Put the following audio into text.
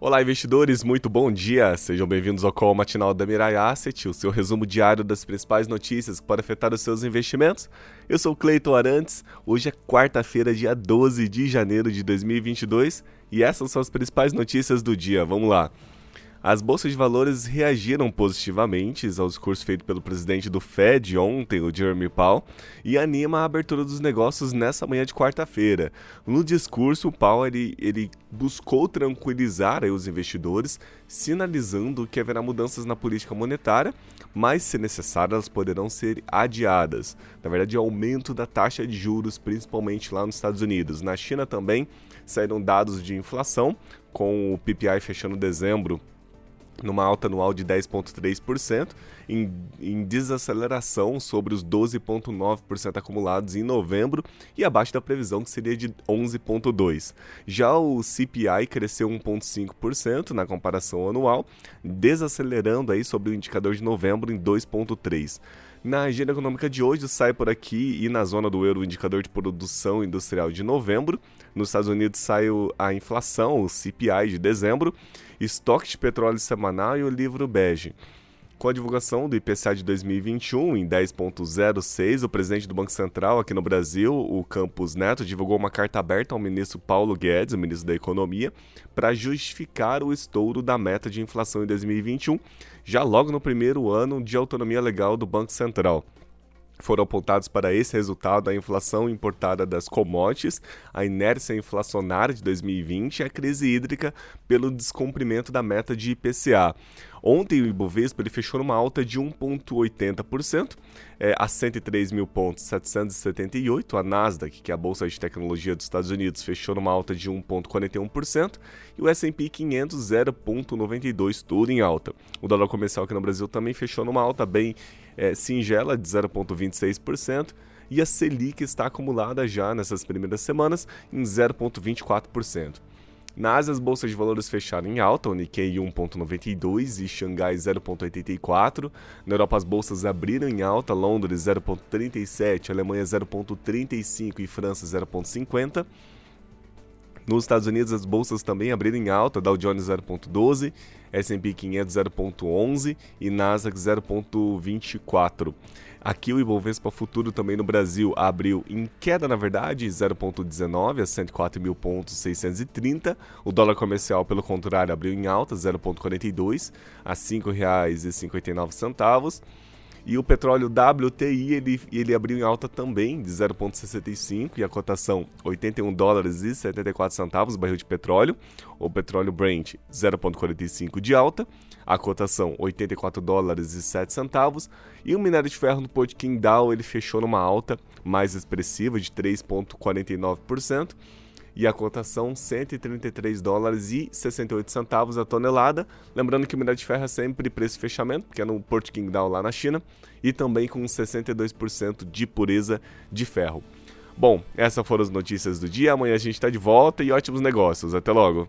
Olá, investidores, muito bom dia! Sejam bem-vindos ao Call Matinal da Mirai Asset, o seu resumo diário das principais notícias que podem afetar os seus investimentos. Eu sou Cleiton Arantes, hoje é quarta-feira, dia 12 de janeiro de 2022 e essas são as principais notícias do dia. Vamos lá! As bolsas de valores reagiram positivamente ao discurso feito pelo presidente do Fed ontem, o Jeremy Powell, e anima a abertura dos negócios nessa manhã de quarta-feira. No discurso, o Powell ele, ele buscou tranquilizar os investidores, sinalizando que haverá mudanças na política monetária, mas, se necessário, elas poderão ser adiadas. Na verdade, aumento da taxa de juros, principalmente lá nos Estados Unidos. Na China também saíram dados de inflação, com o PPI fechando dezembro numa alta anual de 10,3%, em, em, desaceleração sobre os 12,9% acumulados em novembro e abaixo da previsão que seria de 11,2%. Já o CPI cresceu 1,5% na comparação anual, desacelerando aí sobre o indicador de novembro em 2,3%. Na agenda econômica de hoje sai por aqui e na zona do euro o indicador de produção industrial de novembro. Nos Estados Unidos sai a inflação, o CPI de dezembro, estoque de petróleo semanal e o livro bege. Com a divulgação do IPCA de 2021 em 10.06, o presidente do Banco Central aqui no Brasil, o Campos Neto, divulgou uma carta aberta ao ministro Paulo Guedes, o ministro da Economia, para justificar o estouro da meta de inflação em 2021, já logo no primeiro ano de autonomia legal do Banco Central foram apontados para esse resultado a inflação importada das commodities, a inércia inflacionária de 2020 e a crise hídrica pelo descumprimento da meta de IPCA. Ontem o Ibovespa ele fechou numa alta de 1,80% é, a 103 mil pontos 778. A Nasdaq, que é a bolsa de tecnologia dos Estados Unidos, fechou numa alta de 1,41% e o S&P 500 0,92 tudo em alta. O dólar comercial aqui no Brasil também fechou numa alta bem é, singela de 0,26% e a Selic está acumulada já nessas primeiras semanas em 0,24%. Na Ásia, as bolsas de valores fecharam em alta, o Nikkei 1,92 e Xangai 0,84. Na Europa, as bolsas abriram em alta, Londres 0,37, Alemanha 0,35 e França 0,50. Nos Estados Unidos, as bolsas também abriram em alta, Dow Jones 0,12, S&P 500 0,11 e Nasdaq 0,24. Aqui o Ibovespa Futuro também no Brasil abriu em queda, na verdade, 0,19 a 104 mil pontos 630. O dólar comercial, pelo contrário, abriu em alta, 0,42 a R$ 5,59. E o petróleo WTI ele, ele abriu em alta também de 0,65 e a cotação 81 dólares e 74 centavos barril de petróleo. O petróleo Brent 0,45 de alta, a cotação 84 dólares e 7 centavos. E o minério de ferro no Porto Qingdao ele fechou numa alta mais expressiva de 3,49% e a cotação 133 dólares e 68 centavos a tonelada. Lembrando que o minério de ferro é sempre preço fechamento, que é no Port Qingdao lá na China, e também com 62% de pureza de ferro. Bom, essas foram as notícias do dia. Amanhã a gente está de volta e ótimos negócios. Até logo!